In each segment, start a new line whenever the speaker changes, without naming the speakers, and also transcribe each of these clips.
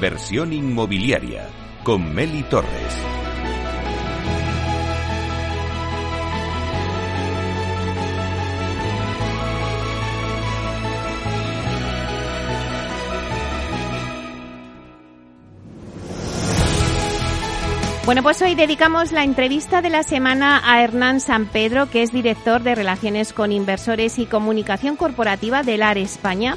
Inversión inmobiliaria con Meli Torres.
Bueno, pues hoy dedicamos la entrevista de la semana a Hernán San Pedro, que es director de Relaciones con Inversores y Comunicación Corporativa del AR España.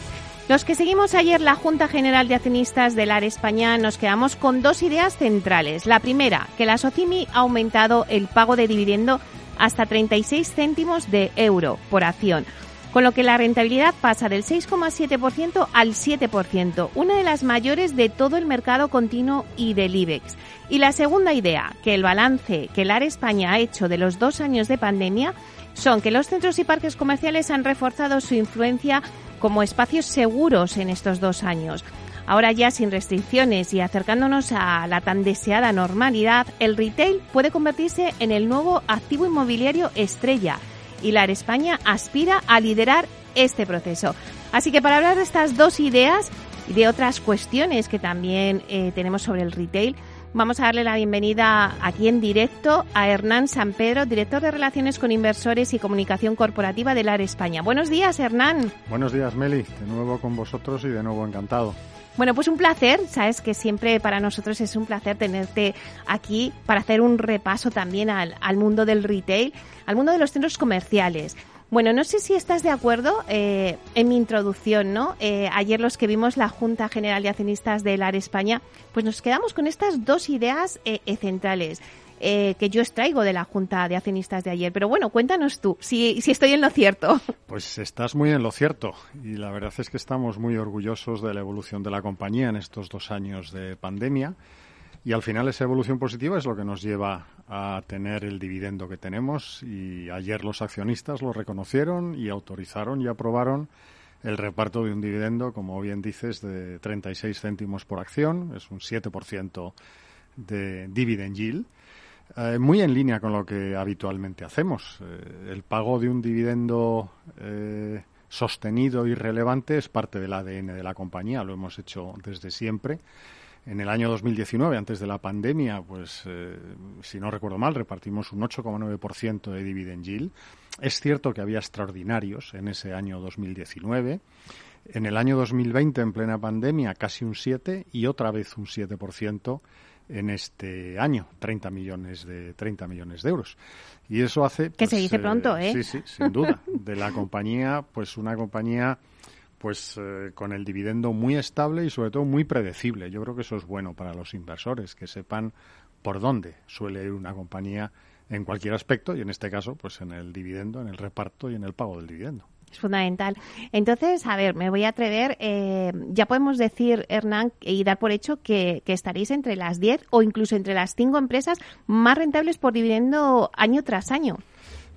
Los que seguimos ayer la Junta General de Accionistas del AR España nos quedamos con dos ideas centrales. La primera, que la SOCIMI ha aumentado el pago de dividendo hasta 36 céntimos de euro por acción, con lo que la rentabilidad pasa del 6,7% al 7%, una de las mayores de todo el mercado continuo y del IBEX. Y la segunda idea, que el balance que el AR España ha hecho de los dos años de pandemia son que los centros y parques comerciales han reforzado su influencia como espacios seguros en estos dos años. Ahora ya sin restricciones y acercándonos a la tan deseada normalidad, el retail puede convertirse en el nuevo activo inmobiliario estrella y la España aspira a liderar este proceso. Así que para hablar de estas dos ideas y de otras cuestiones que también eh, tenemos sobre el retail, vamos a darle la bienvenida aquí en directo a Hernán San Pedro, director de Relaciones con Inversores y Comunicación Corporativa del AR España. Buenos días, Hernán.
Buenos días, Meli. De nuevo con vosotros y de nuevo encantado.
Bueno, pues un placer, sabes que siempre para nosotros es un placer tenerte aquí para hacer un repaso también al, al mundo del retail, al mundo de los centros comerciales. Bueno, no sé si estás de acuerdo eh, en mi introducción, ¿no? Eh, ayer los que vimos la Junta General de Accionistas del AR España, pues nos quedamos con estas dos ideas eh, centrales. que yo extraigo de la Junta de Accionistas de ayer. Pero bueno, cuéntanos tú, si, si estoy en lo cierto.
Pues estás muy en lo cierto. Y la verdad es que estamos muy orgullosos de la evolución de la compañía en estos dos años de pandemia. Y al final esa evolución positiva es lo que nos lleva a tener el dividendo que tenemos. Y ayer los accionistas lo reconocieron y autorizaron y aprobaron el reparto de un dividendo, como bien dices, de 36 céntimos por acción, es un 7% de dividend yield, eh, muy en línea con lo que habitualmente hacemos. Eh, el pago de un dividendo eh, sostenido y relevante es parte del ADN de la compañía, lo hemos hecho desde siempre en el año 2019, antes de la pandemia, pues eh, si no recuerdo mal, repartimos un 8,9% de dividend yield. Es cierto que había extraordinarios en ese año 2019. En el año 2020, en plena pandemia, casi un 7 y otra vez un 7% en este año, 30 millones de 30 millones de euros. Y eso hace
que se pues, dice pronto, ¿eh?
Sí, sí, sin duda, de la compañía, pues una compañía pues eh, con el dividendo muy estable y sobre todo muy predecible. Yo creo que eso es bueno para los inversores, que sepan por dónde suele ir una compañía en cualquier aspecto y en este caso pues en el dividendo, en el reparto y en el pago del dividendo.
Es fundamental. Entonces, a ver, me voy a atrever. Eh, ya podemos decir, Hernán, y dar por hecho que, que estaréis entre las 10 o incluso entre las 5 empresas más rentables por dividendo año tras año.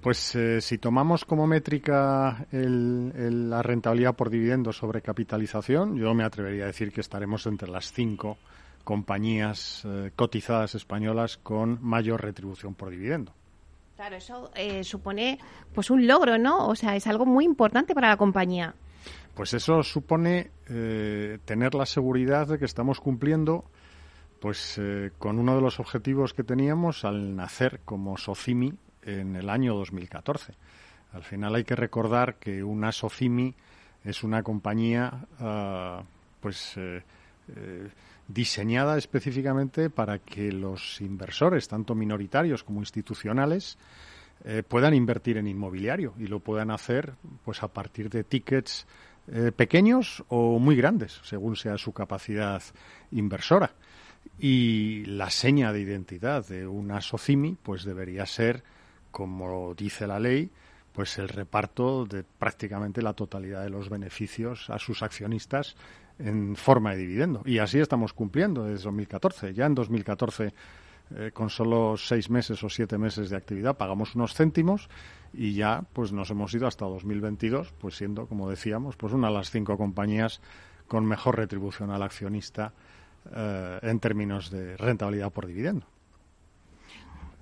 Pues eh, si tomamos como métrica la rentabilidad por dividendo sobre capitalización, yo me atrevería a decir que estaremos entre las cinco compañías eh, cotizadas españolas con mayor retribución por dividendo.
Claro, eso eh, supone pues un logro, ¿no? O sea, es algo muy importante para la compañía.
Pues eso supone tener la seguridad de que estamos cumpliendo pues con uno de los objetivos que teníamos al nacer como Socimi en el año 2014. Al final hay que recordar que una Socimi es una compañía ah, pues eh, eh, diseñada específicamente para que los inversores, tanto minoritarios como institucionales, eh, puedan invertir en inmobiliario y lo puedan hacer pues a partir de tickets pequeños o muy grandes, según sea su capacidad inversora. Y la seña de identidad de una SOCIMI pues debería ser como dice la ley, pues el reparto de prácticamente la totalidad de los beneficios a sus accionistas en forma de dividendo. Y así estamos cumpliendo desde 2014. Ya en 2014, eh, con solo seis meses o siete meses de actividad, pagamos unos céntimos y ya pues nos hemos ido hasta 2022, pues siendo, como decíamos, pues una de las cinco compañías con mejor retribución al accionista eh, en términos de rentabilidad por dividendo.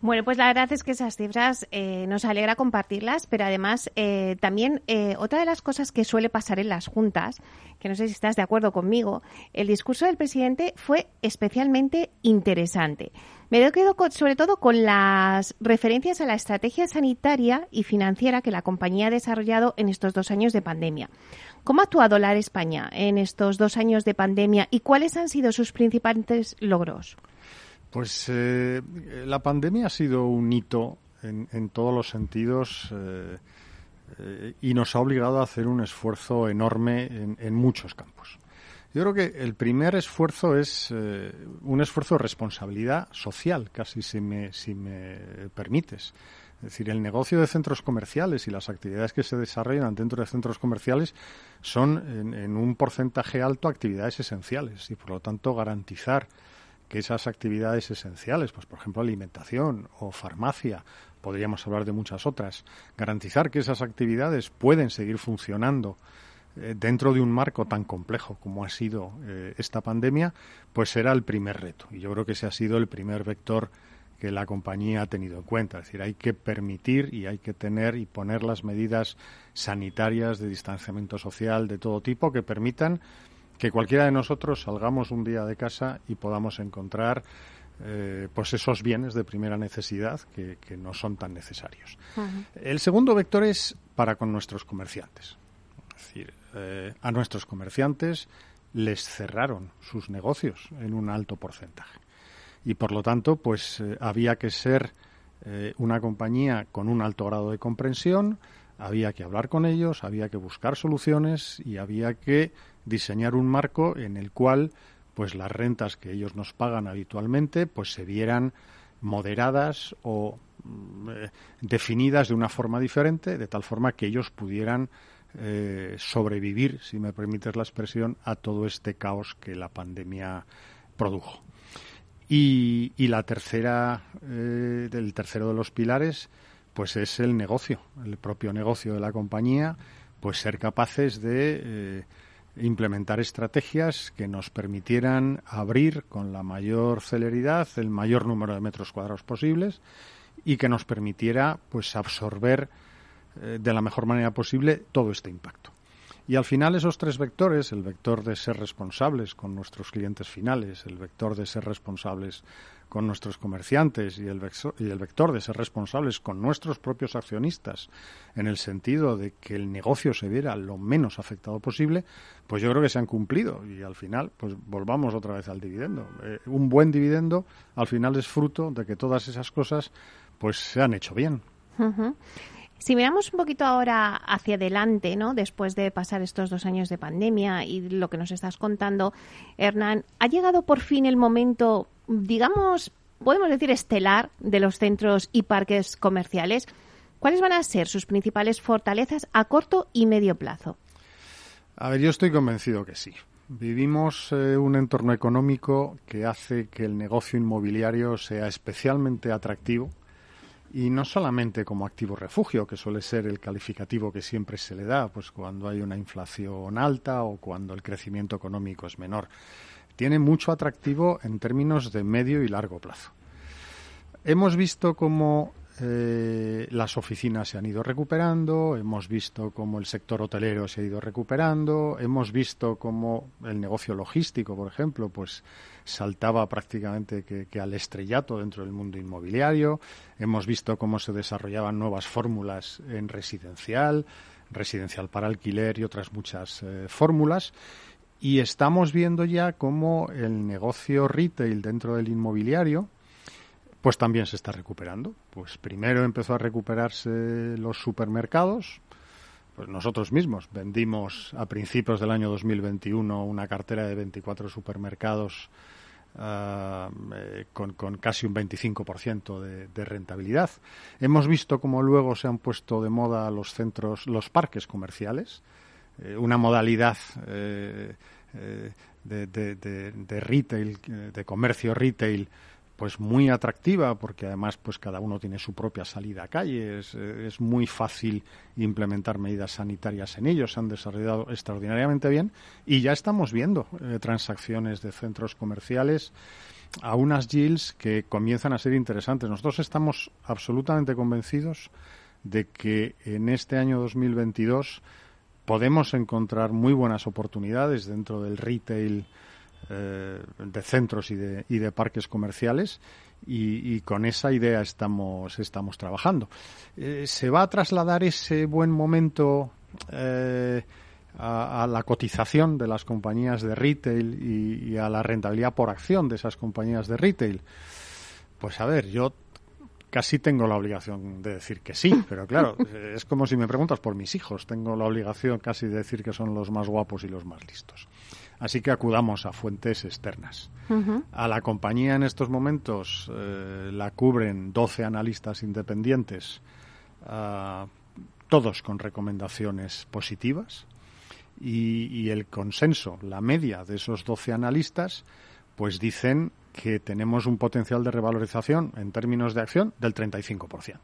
Bueno, pues la verdad es que esas cifras eh, nos alegra compartirlas, pero además eh, también eh, otra de las cosas que suele pasar en las juntas, que no sé si estás de acuerdo conmigo, el discurso del presidente fue especialmente interesante. Me quedo sobre todo con las referencias a la estrategia sanitaria y financiera que la compañía ha desarrollado en estos dos años de pandemia. ¿Cómo ha actuado la España en estos dos años de pandemia y cuáles han sido sus principales logros?
Pues eh, la pandemia ha sido un hito en, todos los sentidos eh, eh, y nos ha obligado a hacer un esfuerzo enorme en, muchos campos. Yo creo que el primer esfuerzo es un esfuerzo de responsabilidad social, casi si me, si me permites. Es decir, el negocio de centros comerciales y las actividades que se desarrollan dentro de centros comerciales son en, en un porcentaje alto actividades esenciales y, por lo tanto, garantizar que esas actividades esenciales, pues por ejemplo alimentación o farmacia, podríamos hablar de muchas otras, garantizar que esas actividades pueden seguir funcionando eh, dentro de un marco tan complejo como ha sido eh, esta pandemia, pues será el primer reto. Y yo creo que ese ha sido el primer vector que la compañía ha tenido en cuenta. Es decir, hay que permitir y hay que tener y poner las medidas sanitarias de distanciamiento social de todo tipo que permitan que cualquiera de nosotros salgamos un día de casa y podamos encontrar eh, pues esos bienes de primera necesidad que, no son tan necesarios. El segundo vector es para con nuestros comerciantes. Es decir, eh, a nuestros comerciantes les cerraron sus negocios en un alto porcentaje. Y por lo tanto, pues eh, había que ser una compañía con un alto grado de comprensión, había que hablar con ellos, había que buscar soluciones y había que diseñar un marco en el cual pues las rentas que ellos nos pagan habitualmente pues se vieran moderadas o mm, eh, definidas de una forma diferente de tal forma que ellos pudieran eh, sobrevivir si me permites la expresión a todo este caos que la pandemia produjo. Y, la tercera eh, el tercero de los pilares pues es el negocio el propio negocio de la compañía pues ser capaces de implementar estrategias que nos permitieran abrir con la mayor celeridad el mayor número de metros cuadrados posibles y que nos permitiera pues absorber eh, de la mejor manera posible todo este impacto. Y al final esos tres vectores, el vector de ser responsables con nuestros clientes finales, el vector de ser responsables con nuestros comerciantes y el, y el vector de ser responsables con nuestros propios accionistas en el sentido de que el negocio se viera lo menos afectado posible, pues yo creo que se han cumplido y al final pues volvamos otra vez al dividendo. Eh, un buen dividendo al final es fruto de que todas esas cosas pues se han hecho bien.
Si miramos un poquito ahora hacia adelante, ¿no? Después de pasar estos dos años de pandemia y lo que nos estás contando, Hernán, ¿ha llegado por fin el momento digamos, podemos decir estelar de los centros y parques comerciales, ¿cuáles van a ser sus principales fortalezas a corto y medio plazo?
A ver, yo estoy convencido que sí. Vivimos eh, un entorno económico que hace que el negocio inmobiliario sea especialmente atractivo y no solamente como activo refugio, que suele ser el calificativo que siempre se le da, pues cuando hay una inflación alta o cuando el crecimiento económico es menor tiene mucho atractivo en términos de medio y largo plazo. Hemos visto cómo eh, las oficinas se han ido recuperando, hemos visto cómo el sector hotelero se ha ido recuperando, hemos visto cómo el negocio logístico, por ejemplo, pues saltaba prácticamente que, al estrellato dentro del mundo inmobiliario, hemos visto cómo se desarrollaban nuevas fórmulas en residencial, residencial para alquiler y otras muchas eh, fórmulas y estamos viendo ya cómo el negocio retail dentro del inmobiliario pues también se está recuperando. Pues primero empezó a recuperarse los supermercados. Pues nosotros mismos vendimos a principios del año 2021 una cartera de 24 supermercados ah, eh, con, casi un 25% de, de rentabilidad. Hemos visto cómo luego se han puesto de moda los centros, los parques comerciales, eh, una modalidad eh, eh, de, de, retail, de comercio retail, pues muy atractiva porque además pues cada uno tiene su propia salida a calle es, es, muy fácil implementar medidas sanitarias en ellos se han desarrollado extraordinariamente bien y ya estamos viendo transacciones de centros comerciales a unas yields que comienzan a ser interesantes. Nosotros estamos absolutamente convencidos de que en este año 2022 podemos encontrar muy buenas oportunidades dentro del retail eh, de centros y de, y de parques comerciales y, con esa idea estamos, estamos trabajando. Eh, ¿Se va a trasladar ese buen momento eh, a, la cotización de las compañías de retail y, a la rentabilidad por acción de esas compañías de retail? Pues a ver, yo casi tengo la obligación de decir que sí, pero claro, es como si me preguntas por mis hijos, tengo la obligación casi de decir que son los más guapos y los más listos. Así que acudamos a fuentes externas. A la compañía en estos momentos eh, la cubren 12 analistas independientes, ah, todos con recomendaciones positivas. Y, el consenso, la media de esos 12 analistas, pues dicen que tenemos un potencial de revalorización en términos de acción del 35%.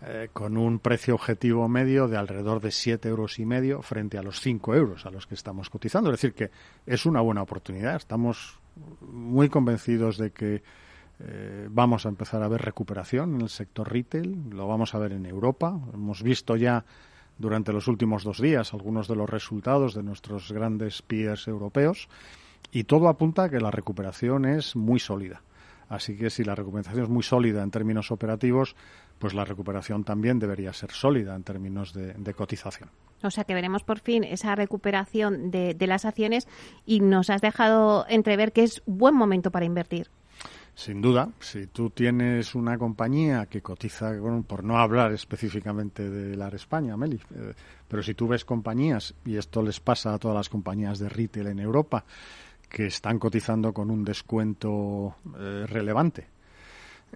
Eh, con un precio objetivo medio de alrededor de siete euros y medio frente a los 5 euros a los que estamos cotizando. Es decir, que es una buena oportunidad. Estamos muy convencidos de que eh, vamos a empezar a ver recuperación en el sector retail. Lo vamos a ver en Europa. Hemos visto ya durante los últimos dos días algunos de los resultados de nuestros grandes peers europeos y todo apunta a que la recuperación es muy sólida. Así que si la recuperación es muy sólida en términos operativos, pues la recuperación también debería ser sólida en términos de, cotización.
O sea que veremos por fin esa recuperación de, las acciones y nos has dejado entrever que es buen momento para invertir.
Sin duda, si tú tienes una compañía que cotiza, por no hablar específicamente de la España, Meli, eh, pero si tú ves compañías, y esto les pasa a todas las compañías de retail en Europa, que están cotizando con un descuento eh, relevante,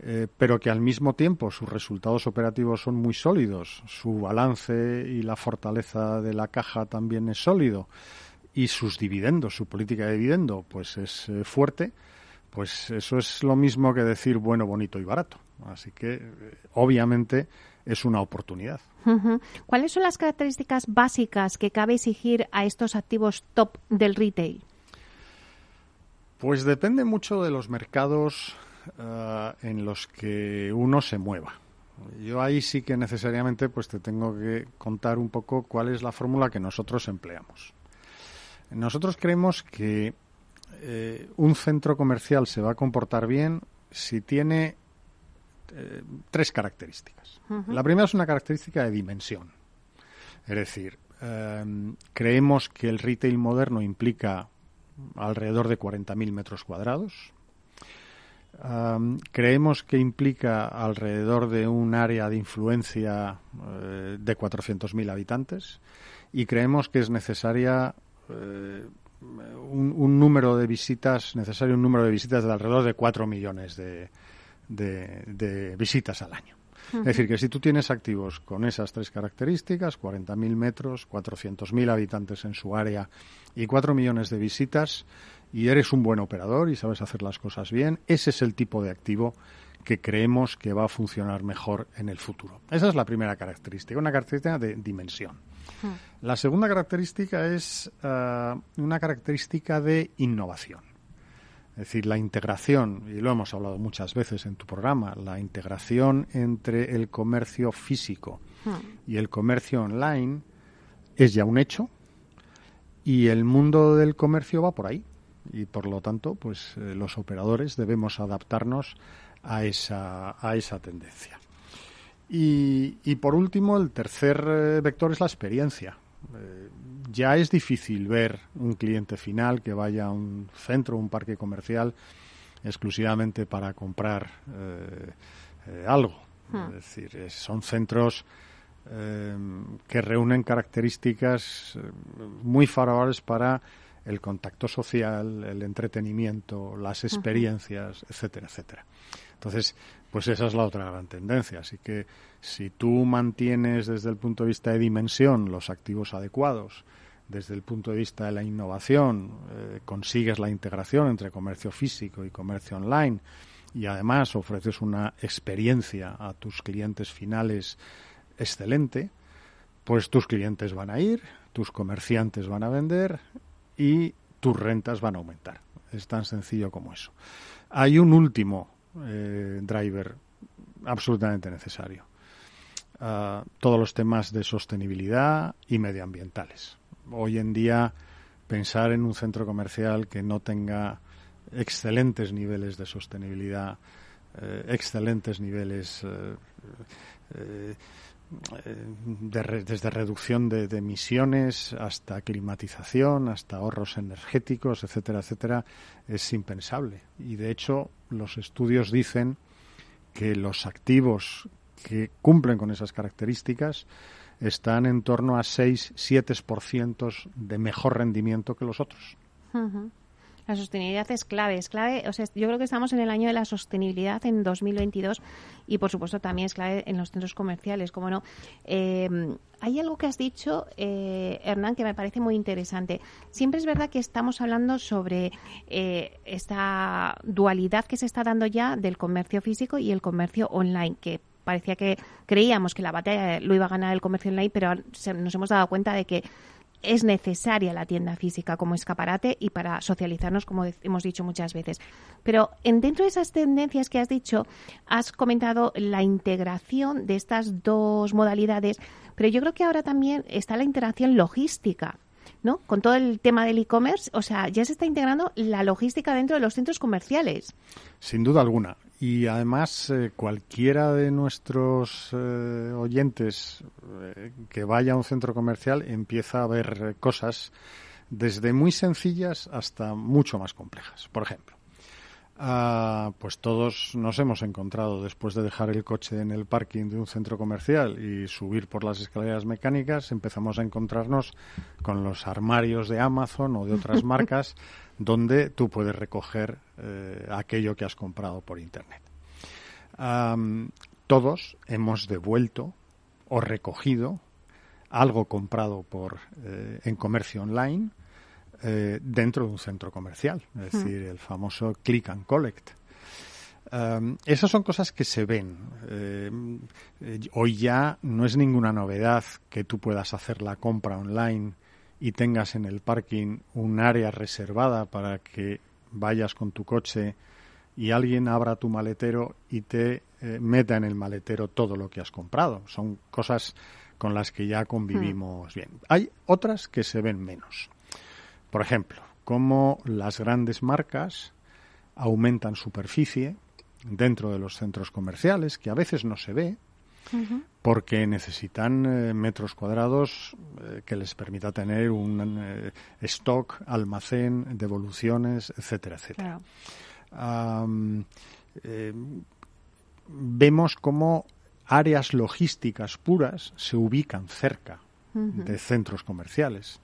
eh, pero que al mismo tiempo sus resultados operativos son muy sólidos, su balance y la fortaleza de la caja también es sólido y sus dividendos, su política de dividendo, pues es eh, fuerte, pues eso es lo mismo que decir bueno, bonito y barato. Así que, obviamente, es una oportunidad.
¿Cuáles son las características básicas que cabe exigir a estos activos top del retail?
Pues depende mucho de los mercados eh, en los que uno se mueva. Yo ahí sí que necesariamente pues te tengo que contar un poco cuál es la fórmula que nosotros empleamos. Nosotros creemos que eh, un centro comercial se va a comportar bien si tiene eh, tres características. La primera es una característica de dimensión. Es decir, creemos que el retail moderno implica alrededor de 40.000 metros cuadrados. creemos que implica alrededor de un área de influencia eh, de 400.000 habitantes y creemos que es necesaria eh, un, número de visitas, necesario un número de visitas de alrededor de 4 millones de, de visitas al año. Es decir, que si tú tienes activos con esas tres características, 40.000 metros, 400.000 habitantes en su área y 4 millones de visitas, y eres un buen operador y sabes hacer las cosas bien, ese es el tipo de activo que creemos que va a funcionar mejor en el futuro. Esa es la primera característica, una característica de dimensión. La segunda característica es eh, una característica de innovación. Es decir, la integración, y lo hemos hablado muchas veces en tu programa, la integración entre el comercio físico hmm. y el comercio online es ya un hecho y el mundo del comercio va por ahí y por lo tanto pues eh, los operadores debemos adaptarnos a esa, a esa tendencia. Y, y por último, el tercer eh, vector es la experiencia. Eh, ya es difícil ver un cliente final que vaya a un centro, un parque comercial exclusivamente para comprar eh, eh, algo. Hmm. Es decir, son centros que reúnen características muy favorables para el contacto social, el entretenimiento, las experiencias, etcétera, etcétera. Entonces, pues esa es la otra gran tendencia. Así que si tú mantienes desde el punto de vista de dimensión los activos adecuados, desde el punto de vista de la innovación, eh, consigues la integración entre comercio físico y comercio online y además ofreces una experiencia a tus clientes finales excelente, pues tus clientes van a ir, tus comerciantes van a vender y tus rentas van a aumentar. Es tan sencillo como eso. Hay un último eh, driver absolutamente necesario. Ah, todos los temas de sostenibilidad y medioambientales. Hoy en día pensar en un centro comercial que no tenga excelentes niveles de sostenibilidad, eh, excelentes niveles eh, eh, desde reducción de, emisiones hasta climatización, hasta ahorros energéticos, etcétera, etcétera, es impensable. Y de hecho, los estudios dicen que los activos que cumplen con esas características están en torno a 6-7% de mejor rendimiento que los otros.
La sostenibilidad es clave, es clave. O sea, yo creo que estamos en el año de la sostenibilidad en 2022 y, por supuesto, también es clave en los centros comerciales, como no. Em, hay algo que has dicho, eh, Hernán, que me parece muy interesante. Siempre es verdad que estamos hablando sobre eh, esta dualidad que se está dando ya del comercio físico y el comercio online, que parecía que creíamos que la batalla lo iba a ganar el comercio online, pero nos hemos dado cuenta de que es necesaria la tienda física como escaparate y para socializarnos, como hemos dicho muchas veces. Pero en, dentro de esas tendencias que has dicho, has comentado la integración de estas dos modalidades, pero yo creo que ahora también está la integración logística. ¿no? Con todo el tema del e-commerce, o sea, ya se está integrando la logística dentro de los centros comerciales.
Sin duda alguna. Y además, eh, cualquiera de nuestros eh, oyentes eh, que vaya a un centro comercial empieza a ver cosas desde muy sencillas hasta mucho más complejas. Por ejemplo, ah, pues todos nos hemos encontrado después de dejar el coche en el parking de un centro comercial y subir por las escaleras mecánicas, empezamos a encontrarnos con los armarios de Amazon o de otras marcas donde tú puedes recoger eh, aquello que has comprado por Internet. todos hemos devuelto o recogido algo comprado por eh, en comercio online eh, dentro de un centro comercial, es hmm. decir, el famoso click and collect. esas son cosas que se ven. hoy ya no es ninguna novedad que tú puedas hacer la compra online y tengas en el parking un área reservada para que vayas con tu coche y alguien abra tu maletero y te eh, meta en el maletero todo lo que has comprado. Son cosas con las que ya convivimos hmm. bien. Hay otras que se ven menos. Por ejemplo, cómo las grandes marcas aumentan superficie dentro de los centros comerciales, que a veces no se ve, porque necesitan eh, metros cuadrados eh, que les permita tener un eh, stock, almacén, devoluciones, etcétera, etcétera. vemos cómo áreas logísticas puras se ubican cerca de centros comerciales.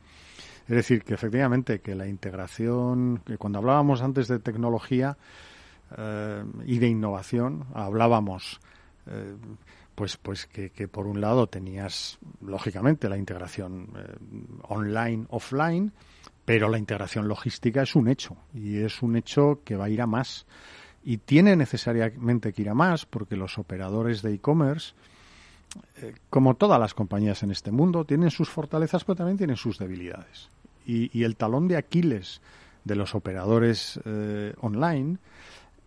Es decir, que efectivamente que la integración, que cuando hablábamos antes de tecnología y de innovación, hablábamos pues, pues que, por un lado tenías, lógicamente, la integración eh, online, offline, pero la integración logística es un hecho y es un hecho que va a ir a más. Y tiene necesariamente que ir a más porque los operadores de e-commerce, eh, como todas las compañías en este mundo, tienen sus fortalezas, pero también tienen sus debilidades. Y, el talón de Aquiles de los operadores eh, online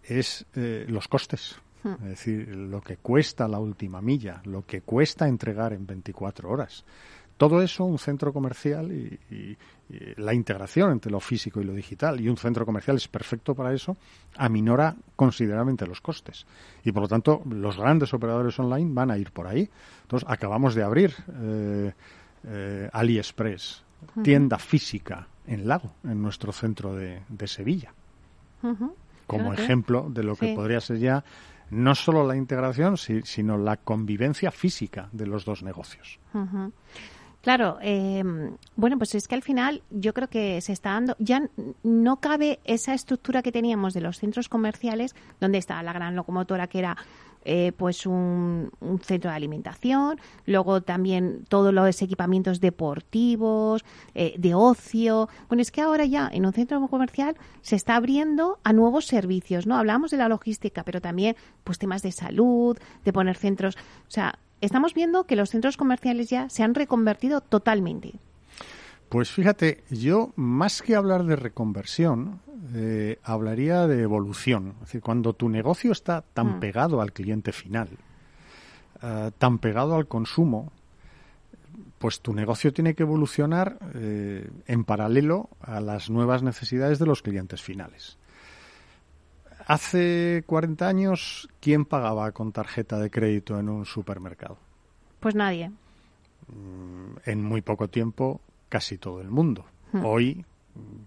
es los costes. Es decir, lo que cuesta la última milla, lo que cuesta entregar en 24 horas. Todo eso, un centro comercial y, la integración entre lo físico y lo digital, y un centro comercial es perfecto para eso, aminora considerablemente los costes. Y por lo tanto, los grandes operadores online van a ir por ahí. Entonces, acabamos de abrir eh, eh, AliExpress, tienda física en Lago, en nuestro centro de, Sevilla. Como ejemplo de lo que podría ser ya no solo la integración, sino la convivencia física de los dos negocios.
Claro, eh, bueno, pues es que al final yo creo que se está dando, ya no cabe esa estructura que teníamos de los centros comerciales, donde está la gran locomotora que era eh, pues un, centro de alimentación, luego también todos los equipamientos deportivos, eh, de ocio. Bueno, es que ahora ya en un centro comercial se está abriendo a nuevos servicios, ¿no? Hablamos de la logística, pero también pues temas de salud, de poner centros, o sea, estamos viendo que los centros comerciales ya se han reconvertido totalmente.
Pues fíjate, yo más que hablar de reconversión, eh, hablaría de evolución. Es decir, cuando tu negocio está tan mm. pegado al cliente final, eh, tan pegado al consumo, pues tu negocio tiene que evolucionar eh, en paralelo a las nuevas necesidades de los clientes finales. Hace 40 años, ¿quién pagaba con tarjeta de crédito en un supermercado?
Pues nadie.
Mm, en muy poco tiempo casi todo el mundo. Hmm. Hoy,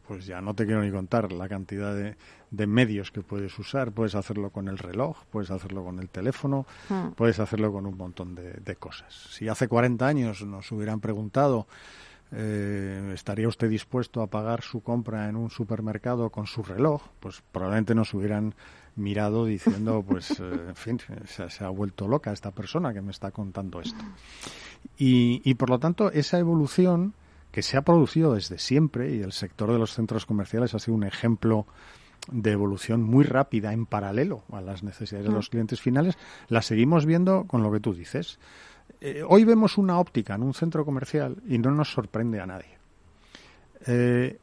pues ya no te quiero ni contar la cantidad de, medios que puedes usar. Puedes hacerlo con el reloj, puedes hacerlo con el teléfono, hmm. puedes hacerlo con un montón de, cosas. Si hace 40 años nos hubieran preguntado, eh, ¿estaría usted dispuesto a pagar su compra en un supermercado con su reloj? Pues probablemente nos hubieran mirado diciendo, pues, eh, en fin, se, se, ha vuelto loca esta persona que me está contando esto. Y, y por lo tanto, esa evolución que se ha producido desde siempre y el sector de los centros comerciales ha sido un ejemplo de evolución muy rápida en paralelo a las necesidades de los mm. clientes finales, la seguimos viendo con lo que tú dices. Eh, hoy vemos una óptica en un centro comercial y no nos sorprende a nadie. Eh,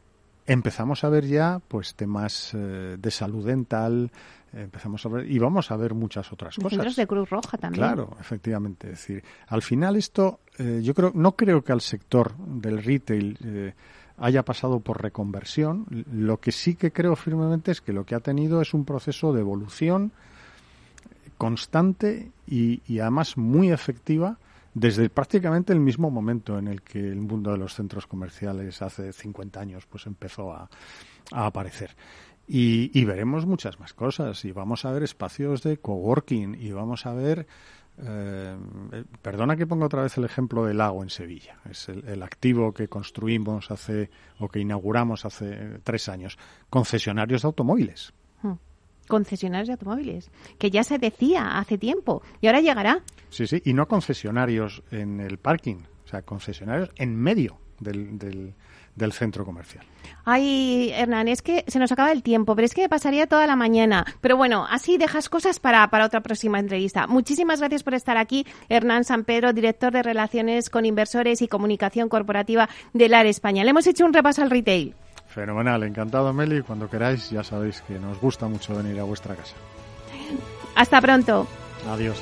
empezamos a ver ya pues temas eh, de salud dental, empezamos a ver y vamos a ver muchas otras cosas.
Centros de Cruz Roja también.
Claro, efectivamente. Es decir, al final esto, eh, yo creo, no creo que al sector del retail eh, haya pasado por reconversión. Lo que sí que creo firmemente es que lo que ha tenido es un proceso de evolución constante y, y además muy efectiva desde prácticamente el mismo momento en el que el mundo de los centros comerciales hace 50 años pues empezó a, a aparecer. Y, veremos muchas más cosas. Y vamos a ver espacios de coworking y vamos a ver. Eh, perdona que ponga otra vez el ejemplo del lago en Sevilla. Es el, activo que construimos hace o que inauguramos hace tres años. Concesionarios de automóviles.
Hmm. Concesionarios de automóviles, que ya se decía hace tiempo y ahora llegará.
Sí, sí, y no concesionarios en el parking, o sea, concesionarios en medio del, del, del centro comercial.
Ay, Hernán, es que se nos acaba el tiempo, pero es que pasaría toda la mañana. Pero bueno, así dejas cosas para, para otra próxima entrevista. Muchísimas gracias por estar aquí, Hernán San Pedro, director de Relaciones con Inversores y Comunicación Corporativa del AR España. Le hemos hecho un repaso al retail.
Fenomenal, encantado Meli. Cuando queráis ya sabéis que nos gusta mucho venir a vuestra casa.
Hasta pronto.
Adiós.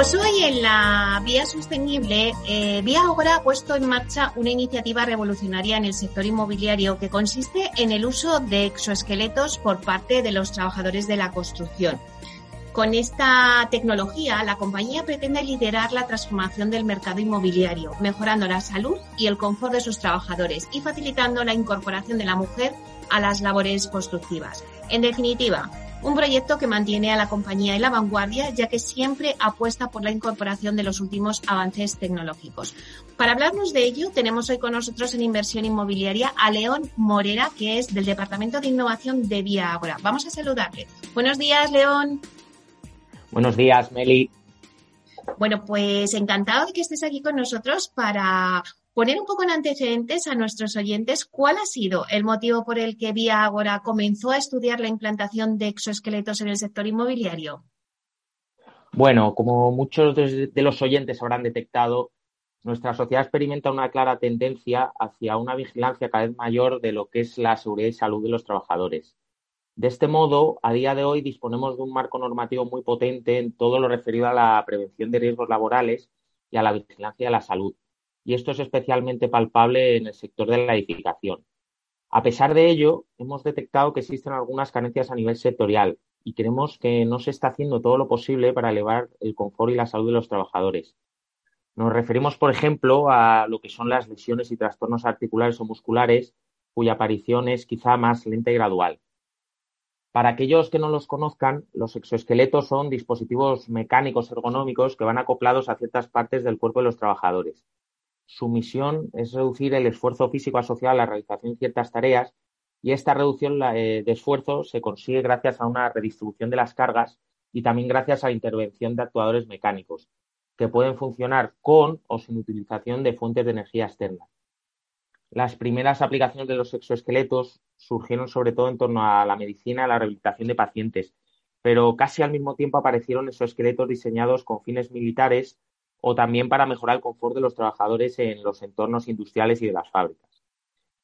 Pues hoy en la Vía Sostenible, eh, Vía Ahora ha puesto en marcha una iniciativa revolucionaria en el sector inmobiliario que consiste en el uso de exoesqueletos por parte de los trabajadores de la construcción. Con esta tecnología, la compañía pretende liderar la transformación del mercado inmobiliario, mejorando la salud y el confort de sus trabajadores y facilitando la incorporación de la mujer a las labores constructivas. En definitiva, un proyecto que mantiene a la compañía en la vanguardia, ya que siempre apuesta por la incorporación de los últimos avances tecnológicos. Para hablarnos de ello, tenemos hoy con nosotros en inversión inmobiliaria a León Morera, que es del Departamento de Innovación de Vía Agora. Vamos a saludarle. Buenos días, León.
Buenos días, Meli.
Bueno, pues encantado de que estés aquí con nosotros para poner un poco en antecedentes a nuestros oyentes cuál ha sido el motivo por el que Vía Agora comenzó a estudiar la implantación de exoesqueletos en el sector inmobiliario.
Bueno, como muchos de los oyentes habrán detectado, nuestra sociedad experimenta una clara tendencia hacia una vigilancia cada vez mayor de lo que es la seguridad y salud de los trabajadores. De este modo, a día de hoy disponemos de un marco normativo muy potente en todo lo referido a la prevención de riesgos laborales y a la vigilancia de la salud y esto es especialmente palpable en el sector de la edificación. A pesar de ello, hemos detectado que existen algunas carencias a nivel sectorial y creemos que no se está haciendo todo lo posible para elevar el confort y la salud de los trabajadores. Nos referimos, por ejemplo, a lo que son las lesiones y trastornos articulares o musculares, cuya aparición es quizá más lenta y gradual. Para aquellos que no los conozcan, los exoesqueletos son dispositivos mecánicos ergonómicos que van acoplados a ciertas partes del cuerpo de los trabajadores. Su misión es reducir el esfuerzo físico asociado a la realización de ciertas tareas y esta reducción eh, de esfuerzo se consigue gracias a una redistribución de las cargas y también gracias a la intervención de actuadores mecánicos, que pueden funcionar con o sin utilización de fuentes de energía externa. Las primeras aplicaciones de los exoesqueletos surgieron sobre todo en torno a la medicina y la rehabilitación de pacientes, pero casi al mismo tiempo aparecieron exoesqueletos diseñados con fines militares o también para mejorar el confort de los trabajadores en los entornos industriales y de las fábricas.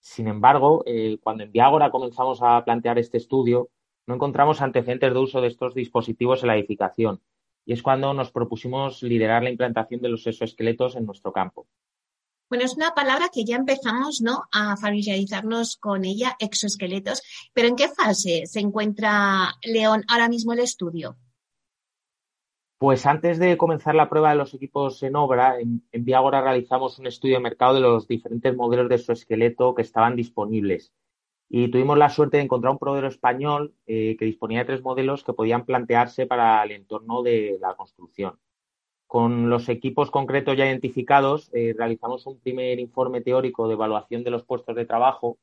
Sin embargo, eh, cuando en Viagora comenzamos a plantear este estudio, no encontramos antecedentes de uso de estos dispositivos en la edificación, y es cuando nos propusimos liderar la implantación de los exoesqueletos en nuestro campo.
Bueno, es una palabra que ya empezamos ¿no? a familiarizarnos con ella, exoesqueletos, pero ¿en qué fase se encuentra, León, ahora mismo el estudio?
Pues antes de comenzar la prueba de los equipos en obra, en, en Viagora realizamos un estudio de mercado de los diferentes modelos de exoesqueleto que estaban disponibles. Y tuvimos la suerte de encontrar un proveedor español eh, que disponía de tres modelos que podían plantearse para el entorno de la construcción. Con los equipos concretos ya identificados, eh, realizamos un primer informe teórico de evaluación de los puestos de trabajo,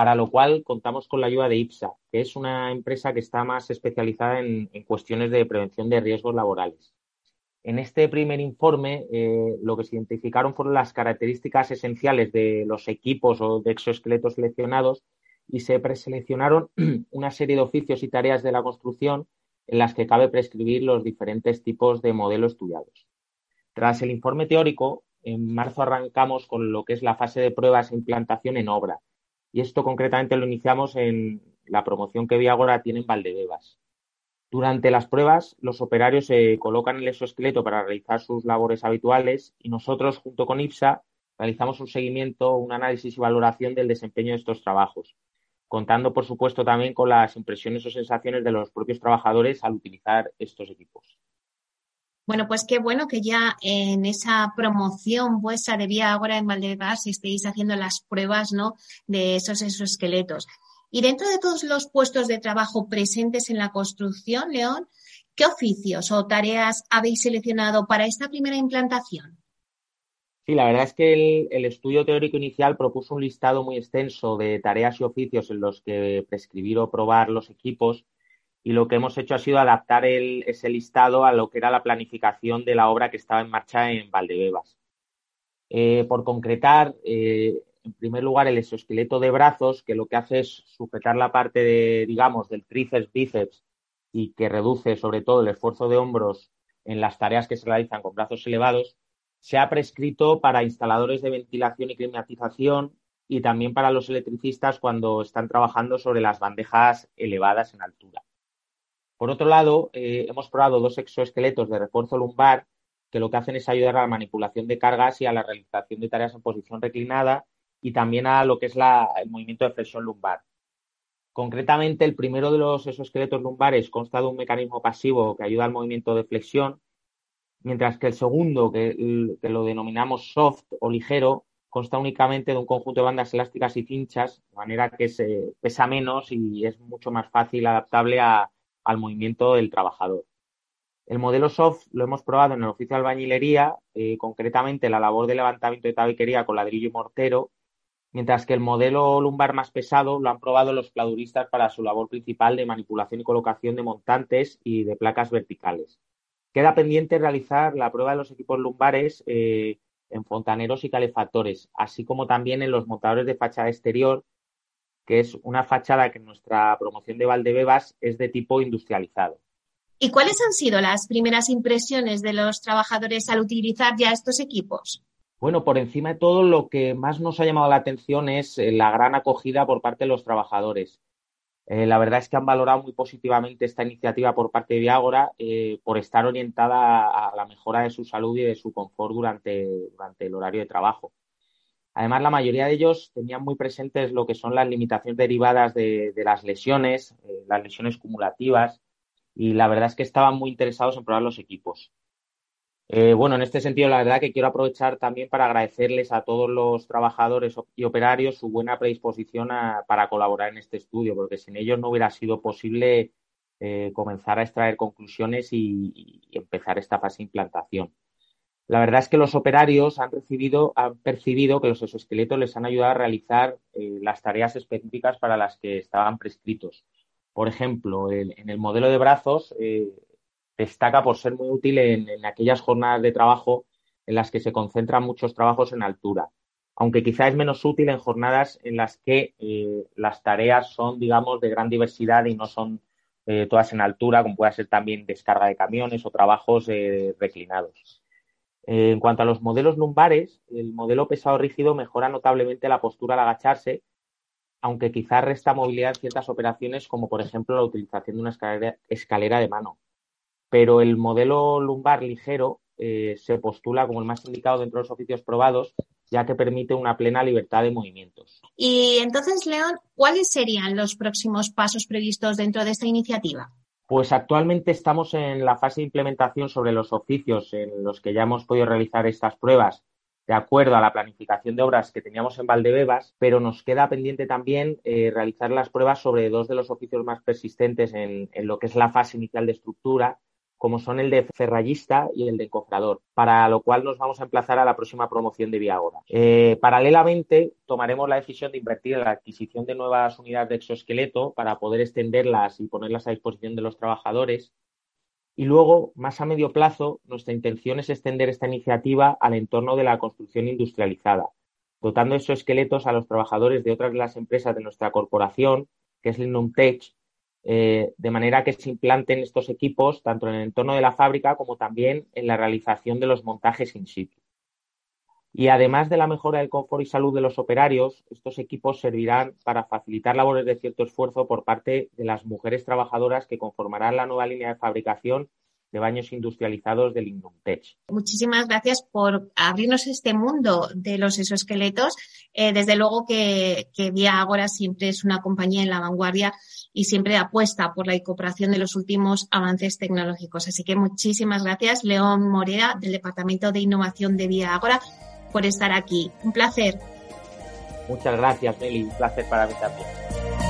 para lo cual contamos con la ayuda de IPSA, que es una empresa que está más especializada en, cuestiones de prevención de riesgos laborales. En este primer informe, eh, lo que se identificaron fueron las características esenciales de los equipos o de exoesqueletos seleccionados y se preseleccionaron una serie de oficios y tareas de la construcción en las que cabe prescribir los diferentes tipos de modelos estudiados. Tras el informe teórico, en marzo arrancamos con lo que es la fase de pruebas e implantación en obra. Y esto concretamente lo iniciamos en la promoción que Viagora tiene en Valdebebas. Durante las pruebas, los operarios se colocan el exoesqueleto para realizar sus labores habituales y nosotros, junto con IPSA, realizamos un seguimiento, un análisis y valoración del desempeño de estos trabajos, contando, por supuesto, también con las impresiones o sensaciones de los propios trabajadores al utilizar estos equipos.
Bueno, pues qué bueno que ya en esa promoción vuestra de Vía Agora en Valdebebas estéis haciendo las pruebas ¿no? de esos exoesqueletos. Y dentro de todos los puestos de trabajo presentes en la construcción, León, ¿qué oficios o tareas habéis seleccionado para esta primera implantación?
Sí, la verdad es que el, estudio teórico inicial propuso un listado muy extenso de tareas y oficios en los que prescribir o probar los equipos y lo que hemos hecho ha sido adaptar ese listado a lo que era la planificación de la obra que estaba en marcha en Valdebebas. Eh, por concretar, eh, en primer lugar, el exoesqueleto de brazos, que lo que hace es sujetar la parte de, digamos, del tríceps, bíceps y que reduce sobre todo el esfuerzo de hombros en las tareas que se realizan con brazos elevados, se ha prescrito para instaladores de ventilación y climatización y también para los electricistas cuando están trabajando sobre las bandejas elevadas en altura. Por otro lado, eh, hemos probado dos exoesqueletos de refuerzo lumbar que lo que hacen es ayudar a la manipulación de cargas y a la realización de tareas en posición reclinada y también a lo que es el movimiento de flexión lumbar. Concretamente, el primero de los exoesqueletos lumbares consta de un mecanismo pasivo que ayuda al movimiento de flexión mientras que el segundo, que, lo denominamos soft o ligero, consta únicamente de un conjunto de bandas elásticas y cinchas, de manera que se pesa menos y es mucho más fácil adaptable al movimiento del trabajador. El modelo soft lo hemos probado en el oficio de albañilería, eh, concretamente la labor de levantamiento de tabiquería con ladrillo y mortero, mientras que el modelo lumbar más pesado lo han probado los pladuristas para su labor principal de manipulación y colocación de montantes y de placas verticales. Queda pendiente realizar la prueba de los equipos lumbares eh, en fontaneros y calefactores, así como también en los montadores de fachada exterior, que es una fachada que en nuestra promoción de Valdebebas es de tipo industrializado.
¿Y cuáles han sido las primeras impresiones de los trabajadores al utilizar ya estos equipos?
Bueno, por encima de todo, lo que más nos ha llamado la atención es eh, la gran acogida por parte de los trabajadores. Eh, la verdad es que han valorado muy positivamente esta iniciativa por parte de Viagora eh, por estar orientada a, la mejora de su salud y de su confort durante, durante el horario de trabajo. Además, la mayoría de ellos tenían muy presentes lo que son las limitaciones derivadas de, las lesiones, eh, las lesiones cumulativas, y la verdad es que estaban muy interesados en probar los equipos. Eh, bueno, en este sentido, la verdad que quiero aprovechar también para agradecerles a todos los trabajadores y operarios su buena predisposición para colaborar en este estudio, porque sin ellos no hubiera sido posible eh, comenzar a extraer conclusiones y, empezar esta fase de implantación. La verdad es que los operarios han, recibido, han percibido que los exoesqueletos les han ayudado a realizar eh, las tareas específicas para las que estaban prescritos. Por ejemplo, en el modelo de brazos, destaca por ser muy útil en, aquellas jornadas de trabajo en las que se concentran muchos trabajos en altura, aunque quizá es menos útil en jornadas en las que eh, las tareas son, digamos, de gran diversidad y no son eh, todas en altura, como puede ser también descarga de camiones o trabajos eh, en cuanto a los modelos lumbares, el modelo pesado rígido mejora notablemente la postura al agacharse, aunque quizá resta movilidad en ciertas operaciones, como por ejemplo la utilización de una escalera de mano pero el modelo lumbar ligero eh, se postula como el más indicado dentro de los oficios probados, ya que permite una plena libertad de movimientos.
Y entonces, León, ¿cuáles serían los próximos pasos previstos dentro de esta iniciativa?
Pues actualmente estamos en la fase de implementación sobre los oficios en los que ya hemos podido realizar estas pruebas de acuerdo a la planificación de obras que teníamos en Valdebebas, pero nos queda pendiente también eh, realizar las pruebas sobre dos de los oficios más persistentes en, lo que es la fase inicial de estructura, como son el de ferrallista y el de encofrador, para lo cual nos vamos a emplazar a la próxima promoción de Viagora. Eh, paralelamente, tomaremos la decisión de invertir en la adquisición de nuevas unidades de exoesqueleto para poder extenderlas y ponerlas a disposición de los trabajadores. Y luego, más a medio plazo, nuestra intención es extender esta iniciativa al entorno de la construcción industrializada, dotando exoesqueletos a los trabajadores de otras de las empresas de nuestra corporación, que es Lindum Tech, eh, de manera que se implanten estos equipos tanto en el entorno de la fábrica como también en la realización de los montajes in situ. Y además de la mejora del confort y salud de los operarios, estos equipos servirán para facilitar labores de cierto esfuerzo por parte de las mujeres trabajadoras que conformarán la nueva línea de fabricación de baños industrializados del Indumtech.
Muchísimas gracias por abrirnos este mundo de los exoesqueletos. Eh, desde luego que, que Vía Agora siempre es una compañía en la vanguardia y siempre apuesta por la incorporación de los últimos avances tecnológicos. Así que muchísimas gracias, León Morera, del Departamento de Innovación de Vía Agora, por estar aquí. Un placer.
Muchas gracias, Meli. Un placer para mí también.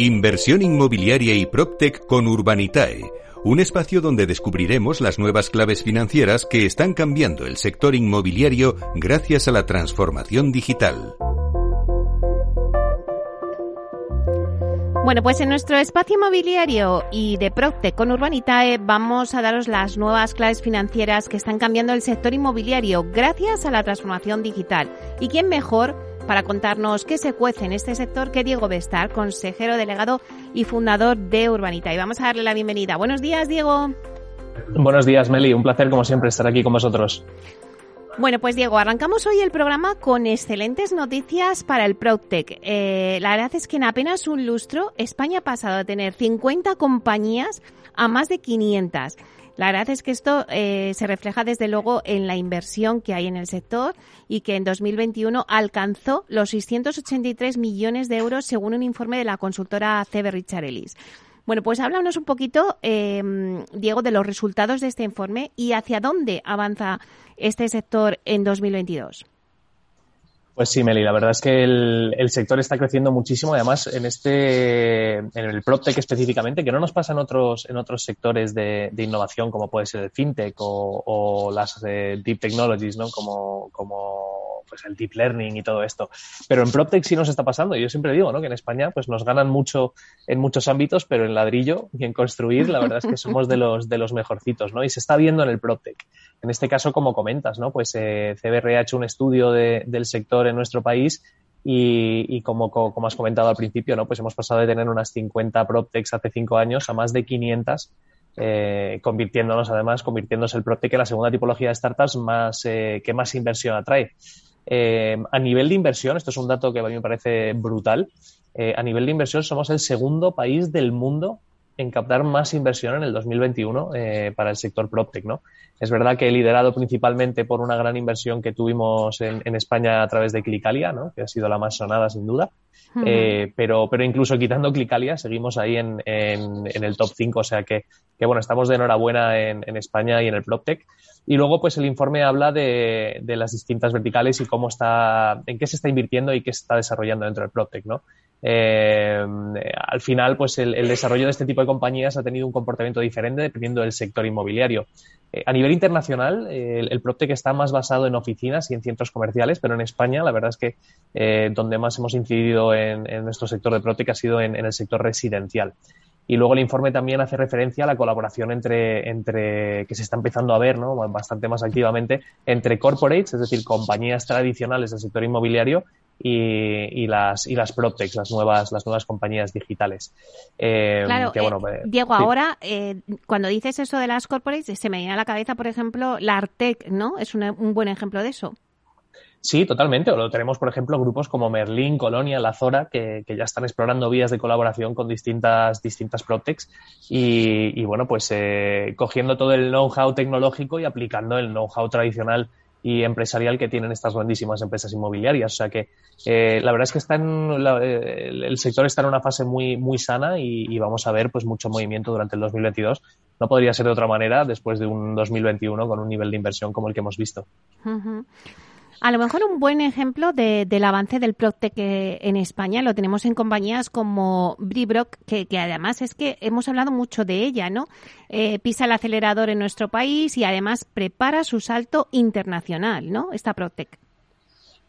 Inversión inmobiliaria y PropTech con Urbanitae, un espacio donde descubriremos las nuevas claves financieras que están cambiando el sector inmobiliario gracias a la transformación digital.
Bueno, pues en nuestro espacio inmobiliario y de PropTech con Urbanitae vamos a daros las nuevas claves financieras que están cambiando el sector inmobiliario gracias a la transformación digital. ¿Y quién mejor para contarnos qué se cuece en este sector que Diego Bestar, consejero delegado y fundador de Urbanita. Y vamos a darle la bienvenida. Buenos días, Diego.
Buenos días, Meli. Un placer, como siempre, estar aquí con vosotros.
Bueno, pues Diego, arrancamos hoy el programa con excelentes noticias para el PropTech. Eh, la verdad es que en apenas un lustro España ha pasado a tener 50 compañías a más de 500. La verdad es que esto eh, se refleja desde luego en la inversión que hay en el sector y que en 2021 alcanzó los 683 millones de euros según un informe de la consultora CB Richard Ellis. Bueno, pues háblanos un poquito, eh, Diego, de los resultados de este informe y hacia dónde avanza este sector en 2022.
Pues sí, Meli, la verdad es que el, sector está creciendo muchísimo, además en este, en el PropTech específicamente, que no nos pasa en otros, en otros sectores de, innovación, como puede ser el FinTech o, las eh, Deep Technologies, ¿no? Como, pues el Deep Learning y todo esto. Pero en PropTech sí nos está pasando. Yo siempre digo, ¿no? Que en España pues nos ganan mucho en muchos ámbitos, pero en ladrillo y en construir, la verdad es que somos de los, de los mejorcitos, ¿no? Y se está viendo en el PropTech. En este caso, como comentas, ¿no? Pues eh, CBR ha hecho un estudio del sector en nuestro país y, como, has comentado al principio, ¿no? Pues hemos pasado de tener unas 50 PropTechs hace cinco años a más de 500, eh, convirtiéndonos además, convirtiéndose el PropTech en la segunda tipología de startups más, eh, que más inversión atrae. Eh, a nivel de inversión, esto es un dato que a mí me parece brutal, a nivel de inversión somos el segundo país del mundo en captar más inversión en el 2021 para el sector PropTech, ¿no? Es verdad que liderado principalmente por una gran inversión que tuvimos en, España a través de Clicalia, ¿no? que ha sido la más sonada sin duda. Eh, pero, pero incluso quitando Clicalia, seguimos ahí en, en, el top 5. O sea que, que, bueno, estamos de enhorabuena en, en España y en el PropTech. Y luego, pues el informe habla de, de, las distintas verticales y cómo está, en qué se está invirtiendo y qué se está desarrollando dentro del PropTech, ¿no? Eh, al final, pues el, desarrollo de este tipo de compañías ha tenido un comportamiento diferente dependiendo del sector inmobiliario. Eh, a nivel internacional, el, el PropTech está más basado en oficinas y en centros comerciales, pero en España la verdad es que eh, donde más hemos incidido en, nuestro sector de PropTech ha sido en, el sector residencial. Y luego el informe también hace referencia a la colaboración entre, entre que se está empezando a ver ¿no? bastante más activamente entre corporates, es decir, compañías tradicionales del sector inmobiliario y, las y las las nuevas las nuevas compañías digitales.
Eh, claro, eh, Diego, ahora eh, cuando dices eso de las corporates se me viene a la cabeza, por ejemplo, la Artec, ¿no? Es un, buen ejemplo de eso.
Sí, totalmente. O lo tenemos, por ejemplo, grupos como Merlin, Colonia, La Zora, que, ya están explorando vías de colaboración con distintas, distintas PropTechs y, y bueno, pues cogiendo todo el know-how tecnológico y aplicando el know-how tradicional y empresarial que tienen estas grandísimas empresas inmobiliarias. O sea que eh, la verdad es que está en eh, el sector está en una fase muy, muy sana y, vamos a ver pues mucho movimiento durante el 2022. No podría ser de otra manera después de un 2021 con un nivel de inversión como el que hemos visto.
A lo mejor un buen ejemplo del avance del PropTech en España lo tenemos en compañías como Bribrock, que, además es que hemos hablado mucho de ella, ¿no? Eh, pisa el acelerador en nuestro país y además prepara su salto internacional, ¿no? Esta PropTech.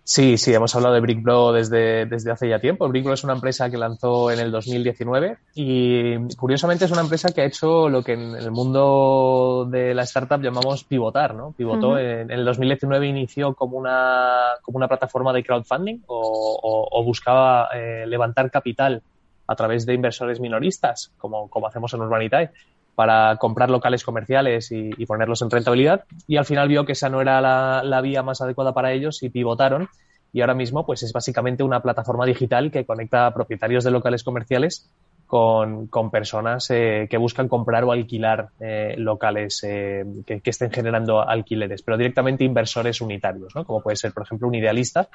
Sí, sí, hemos hablado de BrickBro desde, desde hace ya tiempo. BrickBro es una empresa que lanzó en el 2019 y curiosamente es una empresa que ha hecho lo que en el mundo de la startup llamamos pivotar, ¿no? Pivotó en, el 2019 inició como una, como una plataforma de crowdfunding o, buscaba eh, levantar capital a través de inversores minoristas, como, como hacemos en Urbanitae, para comprar locales comerciales y, ponerlos en rentabilidad y al final vio que esa no era la, vía más adecuada para ellos y pivotaron y ahora mismo pues es básicamente una plataforma digital que conecta a propietarios de locales comerciales con, personas eh, que buscan comprar o alquilar eh, locales eh, que, estén generando alquileres, pero directamente inversores unitarios, ¿no? como puede ser, por ejemplo, un idealista,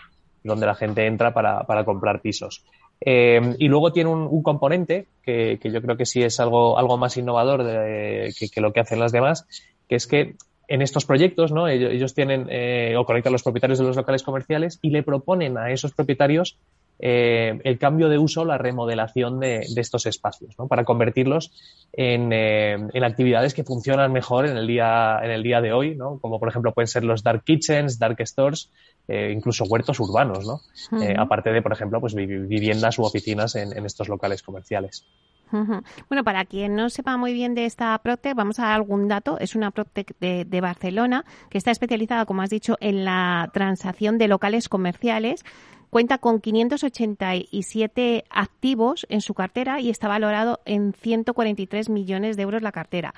donde la gente entra para comprar pisos. Eh, y luego tiene un, componente que, yo creo que sí es algo, algo más innovador que, lo que hacen las demás, que es que en estos proyectos, ¿no? Ellos, tienen eh, o conectan los propietarios de los locales comerciales y le proponen a esos propietarios eh, el cambio de uso, la remodelación de, estos espacios, ¿no? Para convertirlos en, en, actividades que funcionan mejor en el día, en el día de hoy, ¿no? Como por ejemplo pueden ser los dark kitchens, dark stores, eh, incluso huertos urbanos, ¿no? Eh, aparte de, por ejemplo, pues viviendas u oficinas en, estos locales comerciales.
Bueno, para quien no sepa muy bien de esta Proctec, vamos a dar algún dato. Es una Proctec de, de, Barcelona que está especializada, como has dicho, en la transacción de locales comerciales. Cuenta con 587 activos en su cartera y está valorado en 143 millones de euros la cartera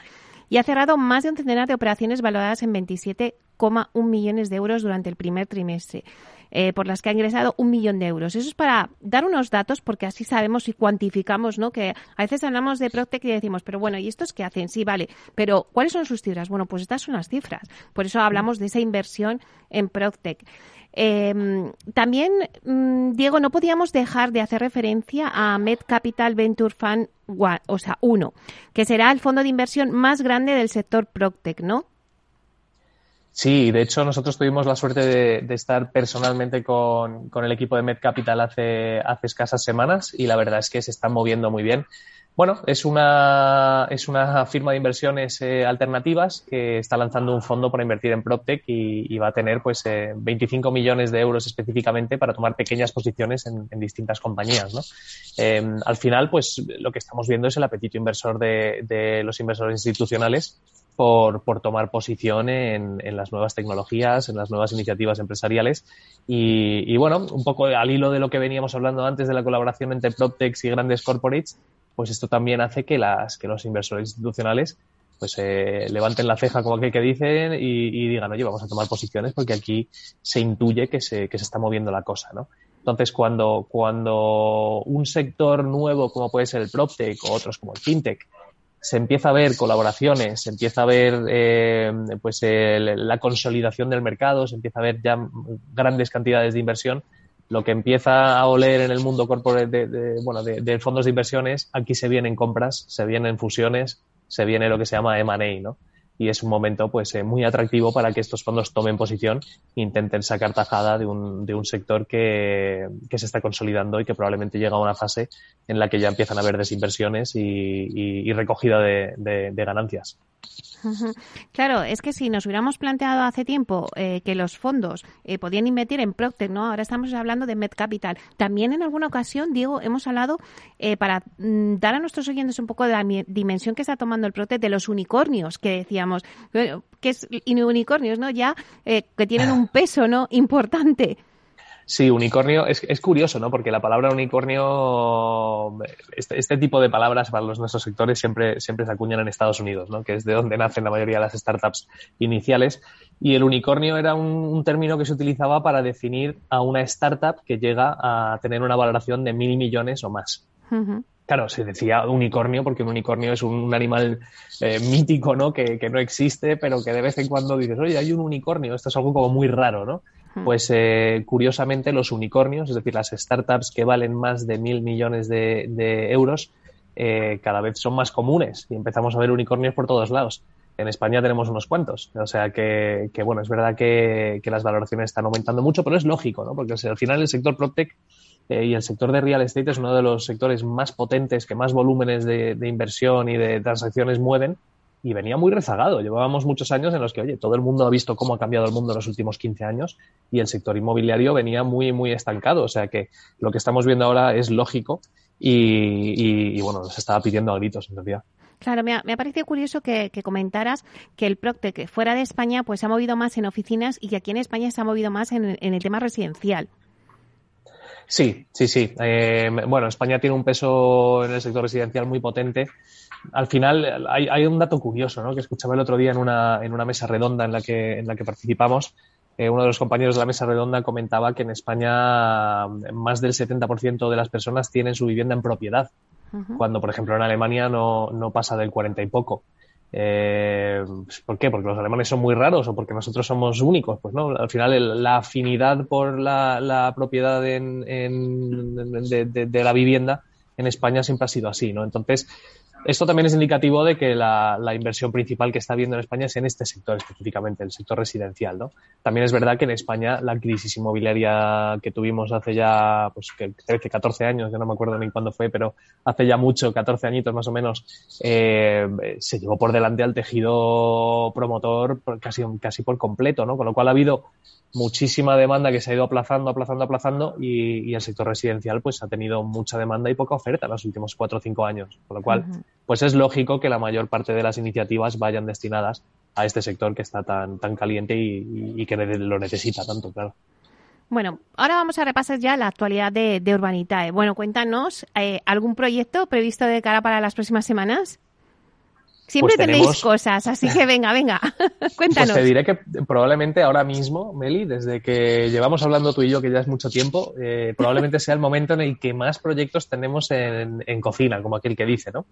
y ha cerrado más de un centenar de operaciones valoradas en 27,1 millones de euros durante el primer trimestre. Eh, por las que ha ingresado un millón de euros. Eso es para dar unos datos porque así sabemos y cuantificamos, ¿no? Que a veces hablamos de Proctec y decimos, pero bueno, ¿y estos qué hacen? Sí, vale, pero ¿cuáles son sus cifras? Bueno, pues estas son las cifras. Por eso hablamos de esa inversión en Proctec. Em, también, mm, Diego, no podíamos dejar de hacer referencia a Med Capital Venture Fund, o sea, uno, que será el fondo de inversión más grande del sector Proctec, ¿no?
Sí, de hecho nosotros tuvimos la suerte de, estar personalmente con, con, el equipo de Med Capital hace, hace escasas semanas y la verdad es que se están moviendo muy bien. Bueno, es una, es una firma de inversiones eh, alternativas que está lanzando un fondo para invertir en PropTech y, va a tener pues 25 eh, millones de euros específicamente para tomar pequeñas posiciones en, distintas compañías. ¿no? Em, al final, pues lo que estamos viendo es el apetito inversor de, de los inversores institucionales por, por tomar posición en, en, las nuevas tecnologías, en las nuevas iniciativas empresariales. Y, y, bueno, un poco al hilo de lo que veníamos hablando antes de la colaboración entre PropTechs y grandes corporates, pues esto también hace que, las, que los inversores institucionales pues eh, levanten la ceja como aquel que dicen y, y, digan, oye, vamos a tomar posiciones porque aquí se intuye que se, que se está moviendo la cosa, ¿no? Entonces, cuando, cuando un sector nuevo como puede ser el PropTech o otros como el FinTech se empieza a ver colaboraciones, se empieza a ver eh, pues la consolidación del mercado, se empieza a ver ya grandes cantidades de inversión, lo que empieza a oler en el mundo corporate de, de bueno, de, fondos de inversiones, aquí se vienen compras, se vienen fusiones, se viene lo que se llama M&A, ¿no? Y es un momento pues eh, muy atractivo para que estos fondos tomen posición e intenten sacar tajada de un, de un sector que, que, se está consolidando y que probablemente llega a una fase en la que ya empiezan a haber desinversiones y, y, recogida de ganancias.
Claro, es que si nos hubiéramos planteado hace tiempo eh, que los fondos eh, podían invertir en Procter, ¿no? Ahora estamos hablando de MedCapital. También en alguna ocasión, Diego, hemos hablado eh, para mm, dar a nuestros oyentes un poco de la dimensión que está tomando el Procter de los unicornios que decíamos, que es unicornios, ¿no? Ya que tienen un peso, ¿no? Importante.
Sí, unicornio es, es, curioso, ¿no? Porque la palabra unicornio, este, este, tipo de palabras para los nuestros sectores siempre, siempre se acuñan en Estados Unidos, ¿no? Que es de donde nacen la mayoría de las startups iniciales. Y el unicornio era un, un término que se utilizaba para definir a una startup que llega a tener una valoración de mil millones o más. Uh -huh. Claro, se decía unicornio porque un unicornio es un, un animal eh, mítico, ¿no? Que, que, no existe, pero que de vez en cuando dices, oye, hay un unicornio, esto es algo como muy raro, ¿no? Pues eh, curiosamente los unicornios, es decir, las startups que valen más de mil millones de, de euros, eh, cada vez son más comunes y empezamos a ver unicornios por todos lados. En España tenemos unos cuantos, o sea que, que bueno, es verdad que, las valoraciones están aumentando mucho, pero es lógico, ¿no? Porque al final el sector PropTech eh, y el sector de real estate es uno de los sectores más potentes, que más volúmenes de, de inversión y de transacciones mueven y venía muy rezagado. Llevábamos muchos años en los que, oye, todo el mundo ha visto cómo ha cambiado el mundo en los últimos 15 años y el sector inmobiliario venía muy, muy estancado. O sea que lo que estamos viendo ahora es lógico y, bueno, nos estaba pidiendo a gritos en realidad.
Claro, me ha, me parecido curioso que, que, comentaras que el Procte, que fuera de España, pues se ha movido más en oficinas y que aquí en España se ha movido más en, en el tema residencial.
Sí, sí, sí. Eh, bueno, España tiene un peso en el sector residencial muy potente. Al final hay, hay, un dato curioso, ¿no? Que escuchaba el otro día en una, en una mesa redonda en la que, en la que participamos. Eh, uno de los compañeros de la mesa redonda comentaba que en España más del 70% de las personas tienen su vivienda en propiedad, uh -huh. cuando, por ejemplo, en Alemania no, no pasa del 40 y poco. Eh, ¿Por qué? ¿Porque los alemanes son muy raros o porque nosotros somos únicos? Pues no, al final el, la afinidad por la, propiedad en, en, de, la vivienda en España siempre ha sido así, ¿no? Entonces, esto también es indicativo de que la, la, inversión principal que está habiendo en España es en este sector específicamente, el sector residencial, ¿no? También es verdad que en España la crisis inmobiliaria que tuvimos hace ya, pues, 13, 14 años, ya no me acuerdo ni cuándo fue, pero hace ya mucho, 14 añitos más o menos, eh, se llevó por delante al tejido promotor casi, casi por completo, ¿no? Con lo cual ha habido muchísima demanda que se ha ido aplazando, aplazando, aplazando y, el sector residencial pues ha tenido mucha demanda y poca oferta en los últimos cuatro o cinco años. Con lo cual. Pues es lógico que la mayor parte de las iniciativas vayan destinadas a este sector que está tan, tan caliente y, que lo necesita tanto, claro.
Bueno, ahora vamos a repasar ya la actualidad de, de Urbanitae. Bueno, cuéntanos, eh, ¿algún proyecto previsto de cara para las próximas semanas? Siempre pues tenéis cosas, así que venga, venga, cuéntanos.
Pues te diré que probablemente ahora mismo, Meli, desde que llevamos hablando tú y yo, que ya es mucho tiempo, eh, probablemente sea el momento en el que más proyectos tenemos en, en cocina, como aquel que dice, ¿no?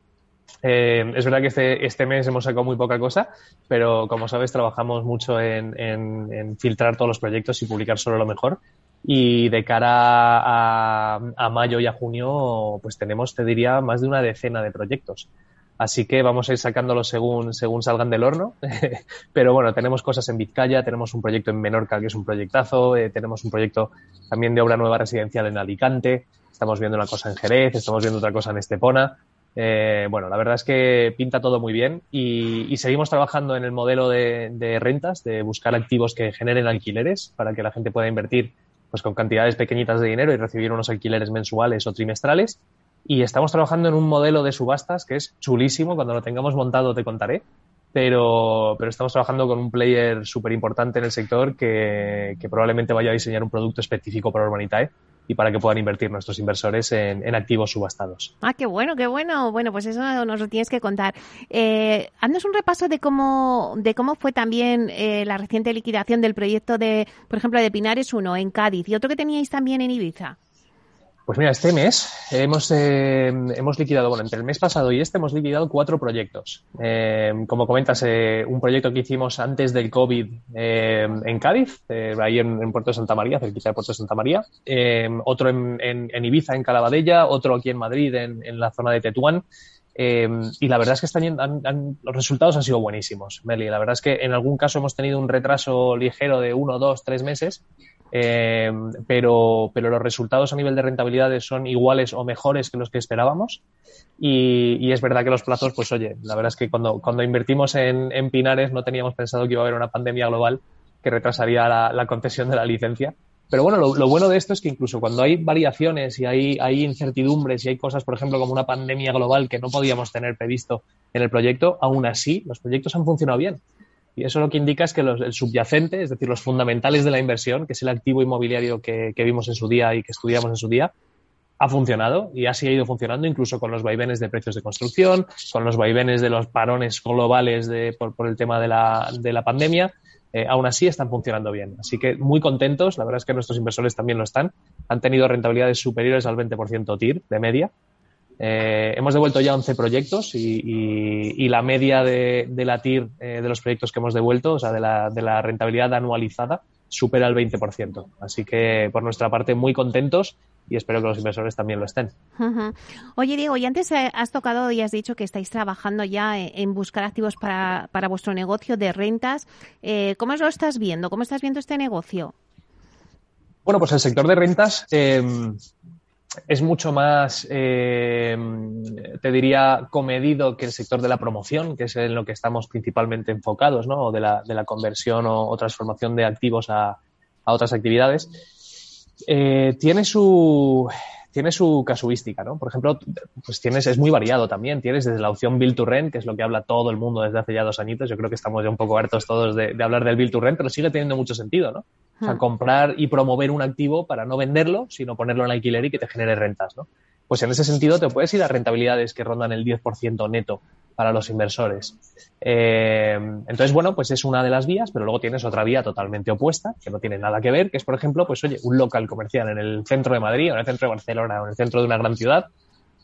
Eh, es verdad que este, este, mes hemos sacado muy poca cosa, pero como sabes, trabajamos mucho en, en, filtrar todos los proyectos y publicar solo lo mejor. Y de cara a, a mayo y a junio, pues tenemos, te diría, más de una decena de proyectos. Así que vamos a ir sacándolos según, según salgan del horno. Pero bueno, tenemos cosas en Vizcaya, tenemos un proyecto en Menorca que es un proyectazo, eh, tenemos un proyecto también de obra nueva residencial en Alicante, estamos viendo una cosa en Jerez, estamos viendo otra cosa en Estepona. Eh, bueno, la verdad es que pinta todo muy bien y, seguimos trabajando en el modelo de, de, rentas, de buscar activos que generen alquileres para que la gente pueda invertir pues con cantidades pequeñitas de dinero y recibir unos alquileres mensuales o trimestrales. Y estamos trabajando en un modelo de subastas que es chulísimo. Cuando lo tengamos montado te contaré. pero, pero estamos trabajando con un player súper importante en el sector que, que, probablemente vaya a diseñar un producto específico para Urbanitae y para que puedan invertir nuestros inversores en, activos subastados.
Ah, qué bueno, qué bueno. Bueno, pues eso nos lo tienes que contar. Eh, haznos un repaso de cómo, de cómo fue también eh, la reciente liquidación del proyecto de, por ejemplo, de Pinares 1 en Cádiz y otro que teníais también en Ibiza.
Pues mira, este mes hemos, eh, hemos liquidado, bueno, entre el mes pasado y este hemos liquidado cuatro proyectos. Eh, como comentas, eh, un proyecto que hicimos antes del COVID eh, en Cádiz, ahí en, Puerto Santa María, cerquita de Puerto Santa María. Otro en, en, Ibiza, en Calabadella, otro aquí en Madrid, en, la zona de Tetuán. y la verdad es que están, han, los resultados han sido buenísimos, Meli. La verdad es que en algún caso hemos tenido un retraso ligero de uno, dos, tres meses, eh, pero, pero los resultados a nivel de rentabilidades son iguales o mejores que los que esperábamos. Y, y, es verdad que los plazos, pues oye, la verdad es que cuando, cuando invertimos en, en, Pinares no teníamos pensado que iba a haber una pandemia global que retrasaría la, concesión de la licencia. Pero bueno, lo, lo, bueno de esto es que incluso cuando hay variaciones y hay, hay incertidumbres y hay cosas, por ejemplo, como una pandemia global que no podíamos tener previsto en el proyecto, aún así los proyectos han funcionado bien. Y eso lo que indica es que el subyacente, es decir, los fundamentales de la inversión, que es el activo inmobiliario que, vimos en su día y que estudiamos en su día, ha funcionado y ha seguido funcionando incluso con los vaivenes de precios de construcción, con los vaivenes de los parones globales por, el tema de la, de la pandemia. Eh, aún así están funcionando bien. Así que muy contentos. La verdad es que nuestros inversores también lo están. Han tenido rentabilidades superiores al 20% TIR de media. Eh, hemos devuelto ya 11 proyectos y, y, y la media de, de la TIR eh, de los proyectos que hemos devuelto, o sea, de la, de la rentabilidad anualizada, supera el 20%. Así que, por nuestra parte, muy contentos y espero que los inversores también lo estén.
Uh -huh. Oye, Diego, y antes eh, has tocado y has dicho que estáis trabajando ya en buscar activos para, para vuestro negocio de rentas. Eh, ¿Cómo lo estás viendo? ¿Cómo estás viendo este negocio?
Bueno, pues el sector de rentas eh, es mucho más, eh, te diría, comedido que el sector de la promoción, que es en lo que estamos principalmente enfocados, ¿no? O de la, de la conversión o, transformación de activos a, a otras actividades. Eh, tiene su tiene su casuística, ¿no? Por ejemplo, pues tienes, es muy variado también. Tienes desde la opción Build to Rent, que es lo que habla todo el mundo desde hace ya dos añitos. Yo creo que estamos ya un poco hartos todos de, de hablar del Build to Rent, pero sigue teniendo mucho sentido, ¿no? O sea, comprar y promover un activo para no venderlo, sino ponerlo en alquiler y que te genere rentas, ¿no? Pues en ese sentido te puedes ir a rentabilidades que rondan el 10% neto para los inversores. Eh, entonces, bueno, pues es una de las vías, pero luego tienes otra vía totalmente opuesta, que no tiene nada que ver, que es, por ejemplo, pues oye, un local comercial en el centro de Madrid, o en el centro de Barcelona, o en el centro de una gran ciudad,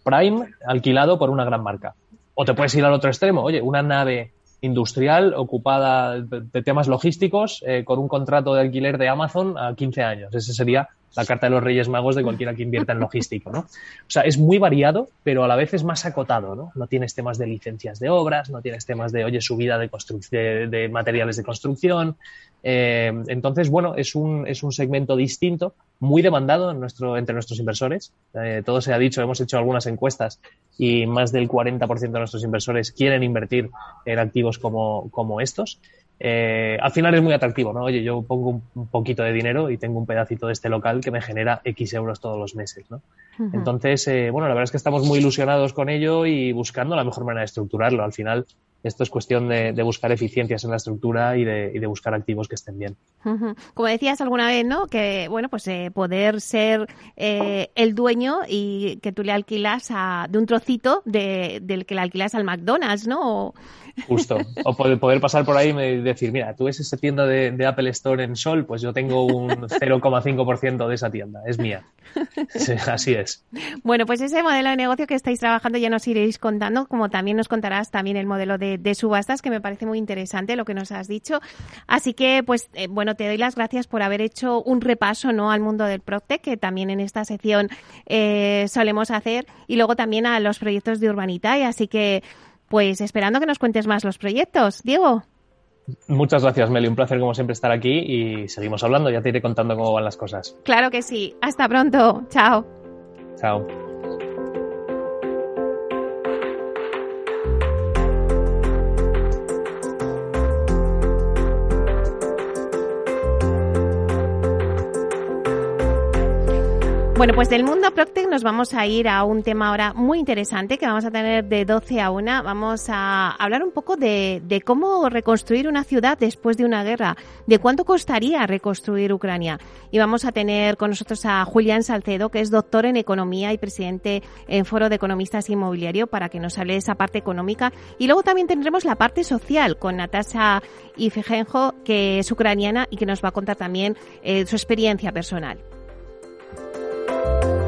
prime, alquilado por una gran marca. O te puedes ir al otro extremo, oye, una nave industrial ocupada de temas logísticos eh, con un contrato de alquiler de Amazon a 15 años. Ese sería la carta de los Reyes Magos de cualquiera que invierta en logístico, ¿no? O sea, es muy variado, pero a la vez es más acotado, ¿no? No tienes temas de licencias de obras, no tienes temas de, oye, subida de, de, de materiales de construcción. Eh, entonces, bueno, es un, es un segmento distinto, muy demandado en nuestro, entre nuestros inversores. Eh, todo se ha dicho, hemos hecho algunas encuestas y más del 40% de nuestros inversores quieren invertir en activos como, como estos eh, al final es muy atractivo, ¿no? Oye, yo pongo un, un, poquito de dinero y tengo un pedacito de este local que me genera X euros todos los meses, ¿no? Uh -huh. Entonces, eh, bueno, la verdad es que estamos muy ilusionados con ello y buscando la mejor manera de estructurarlo. Al final, esto es cuestión de, de buscar eficiencias en la estructura y de, y de, buscar activos que estén bien.
Como decías alguna vez, ¿no? Que, bueno, pues eh, poder ser eh, el dueño y que tú le alquilas a, de un trocito de, del que le alquilas al McDonald's, ¿no? O...
Justo. O poder pasar por ahí y decir, mira, tú ves esa tienda de, de Apple Store en Sol, pues yo tengo un 0,5% de esa tienda, es mía. Sí, así es.
Bueno, pues ese modelo de negocio que estáis trabajando ya nos iréis contando, como también nos contarás también el modelo de, de subastas, que me parece muy interesante lo que nos has dicho. Así que, pues, eh, bueno, te doy las gracias por haber hecho un repaso, ¿no?, al mundo del Proctec, que también en esta sección eh, solemos hacer, y luego también a los proyectos de Urbanita, y así que, pues esperando que nos cuentes más los proyectos. Diego.
Muchas gracias, Meli. Un placer, como siempre, estar aquí y seguimos hablando. Ya te iré contando cómo van las cosas.
Claro que sí. Hasta pronto. Chao.
Chao.
Bueno, pues del mundo Proctec nos vamos a ir a un tema ahora muy interesante que vamos a tener de 12 a 1. Vamos a hablar un poco de, de, cómo reconstruir una ciudad después de una guerra, de cuánto costaría reconstruir Ucrania. Y vamos a tener con nosotros a Julián Salcedo, que es doctor en economía y presidente en Foro de Economistas Inmobiliario, para que nos hable de esa parte económica. Y luego también tendremos la parte social con Natasha Ifegenjo, que es ucraniana y que nos va a contar también eh, su experiencia personal. Bye.